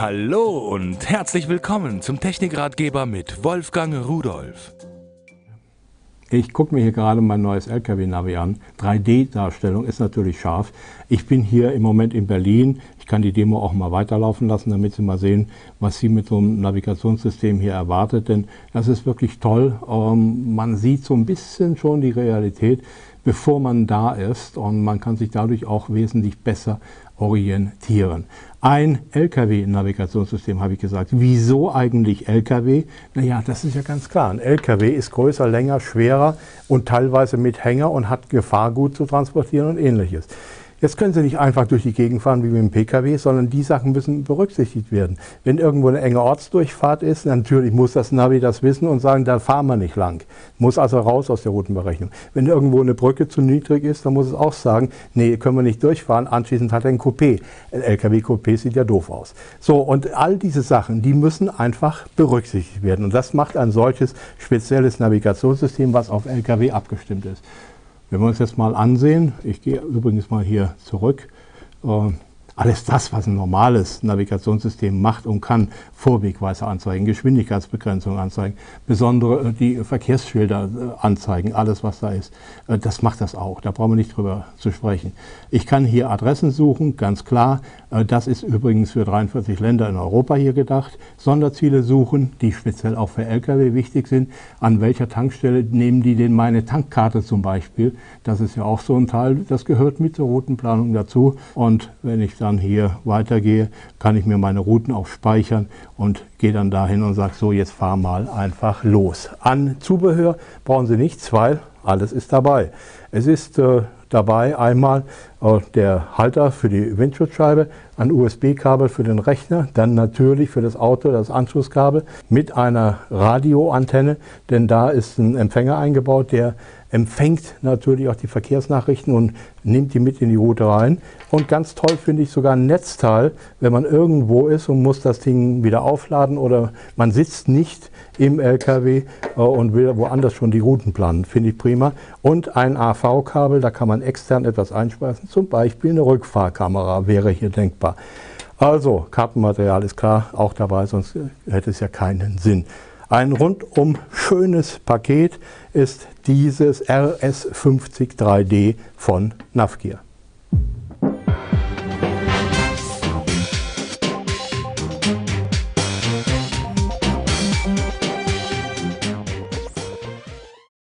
Hallo und herzlich willkommen zum Technikratgeber mit Wolfgang Rudolf. Ich gucke mir hier gerade mein neues LKW-Navi an. 3D-Darstellung ist natürlich scharf. Ich bin hier im Moment in Berlin. Ich kann die Demo auch mal weiterlaufen lassen, damit Sie mal sehen, was Sie mit so einem Navigationssystem hier erwartet. Denn das ist wirklich toll. Ähm, man sieht so ein bisschen schon die Realität, bevor man da ist. Und man kann sich dadurch auch wesentlich besser orientieren. Ein Lkw-Navigationssystem, habe ich gesagt. Wieso eigentlich Lkw? Naja, das ist ja ganz klar. Ein Lkw ist größer, länger, schwerer und teilweise mit Hänger und hat Gefahrgut zu transportieren und ähnliches. Jetzt können Sie nicht einfach durch die Gegend fahren wie mit dem Pkw, sondern die Sachen müssen berücksichtigt werden. Wenn irgendwo eine enge Ortsdurchfahrt ist, natürlich muss das Navi das wissen und sagen, da fahren wir nicht lang. Muss also raus aus der Routenberechnung. Wenn irgendwo eine Brücke zu niedrig ist, dann muss es auch sagen, nee, können wir nicht durchfahren. Anschließend hat er ein Coupé. Ein LKW-Coupé sieht ja doof aus. So, und all diese Sachen, die müssen einfach berücksichtigt werden. Und das macht ein solches spezielles Navigationssystem, was auf LKW abgestimmt ist. Wenn wir uns jetzt mal ansehen, ich gehe übrigens mal hier zurück, äh, alles das, was ein normales Navigationssystem macht und kann, Vorwegweiser anzeigen, Geschwindigkeitsbegrenzung anzeigen, besondere äh, die Verkehrsschilder äh, anzeigen, alles was da ist, äh, das macht das auch. Da brauchen wir nicht drüber zu sprechen. Ich kann hier Adressen suchen, ganz klar. Das ist übrigens für 43 Länder in Europa hier gedacht. Sonderziele suchen, die speziell auch für Lkw wichtig sind. An welcher Tankstelle nehmen die denn meine Tankkarte zum Beispiel? Das ist ja auch so ein Teil, das gehört mit zur Routenplanung dazu. Und wenn ich da dann hier weitergehe, kann ich mir meine Routen auch speichern und gehe dann dahin und sage, so jetzt fahr mal einfach los. An Zubehör brauchen Sie nichts, weil alles ist dabei. Es ist äh, dabei einmal äh, der Halter für die Windschutzscheibe, ein USB-Kabel für den Rechner, dann natürlich für das Auto das Anschlusskabel mit einer Radioantenne, denn da ist ein Empfänger eingebaut, der empfängt natürlich auch die Verkehrsnachrichten und nimmt die mit in die Route rein. Und ganz toll finde ich sogar ein Netzteil, wenn man irgendwo ist und muss das Ding wieder aufladen oder man sitzt nicht im LKW äh, und will woanders schon die Routen planen. Finde ich prima. Und ein AV-Kabel, da kann man extern etwas einspeisen. Zum Beispiel eine Rückfahrkamera wäre hier denkbar. Also, Kartenmaterial ist klar, auch dabei, sonst hätte es ja keinen Sinn. Ein rundum schönes Paket ist dieses RS50 3D von Navgear.